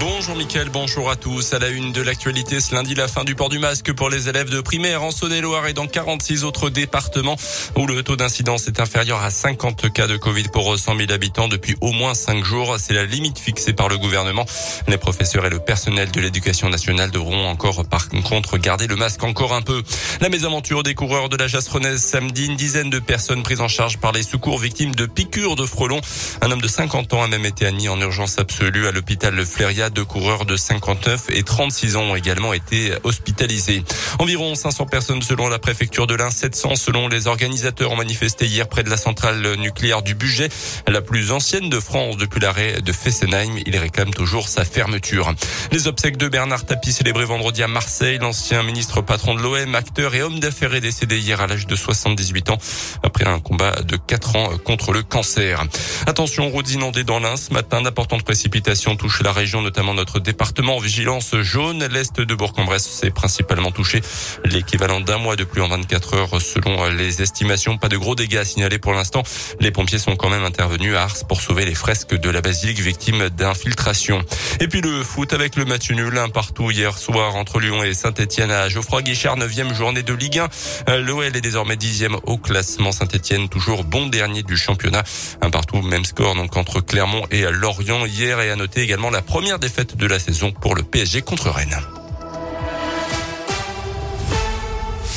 Bonjour Mickaël, bonjour à tous. À la une de l'actualité, ce lundi, la fin du port du masque pour les élèves de primaire en Saône-et-Loire et dans 46 autres départements où le taux d'incidence est inférieur à 50 cas de Covid pour 100 000 habitants depuis au moins 5 jours. C'est la limite fixée par le gouvernement. Les professeurs et le personnel de l'éducation nationale devront encore par contre garder le masque encore un peu. La mésaventure des coureurs de la Jastronaise samedi, une dizaine de personnes prises en charge par les secours victimes de piqûres de frelons. Un homme de 50 ans a même été admis en urgence absolue à l'hôpital Le Fléria deux coureurs de 59 et 36 ans ont également été hospitalisés. Environ 500 personnes selon la préfecture de l'Ain, 700 selon les organisateurs ont manifesté hier près de la centrale nucléaire du budget, la plus ancienne de France depuis l'arrêt de Fessenheim. Il réclame toujours sa fermeture. Les obsèques de Bernard Tapie célébrées vendredi à Marseille. L'ancien ministre patron de l'OM, acteur et homme d'affaires est décédé hier à l'âge de 78 ans après un combat de 4 ans contre le cancer. Attention, routes inondées dans l'Ain ce matin. D'importantes précipitations touchent la région, notamment notre département en vigilance jaune. L'est de Bourg-en-Bresse s'est principalement touché. L'équivalent d'un mois de pluie en 24 heures selon les estimations. Pas de gros dégâts à signaler pour l'instant. Les pompiers sont quand même intervenus à Ars pour sauver les fresques de la basilique victime d'infiltration. Et puis le foot avec le match nul, un partout hier soir entre Lyon et Saint-Etienne à Geoffroy Guichard, 9 journée de Ligue 1. L'OL est désormais dixième au classement. Saint-Etienne toujours bon dernier du championnat. Un partout, même score donc entre Clermont et Lorient hier et à noter également la première défaite de la saison pour le PSG contre Rennes.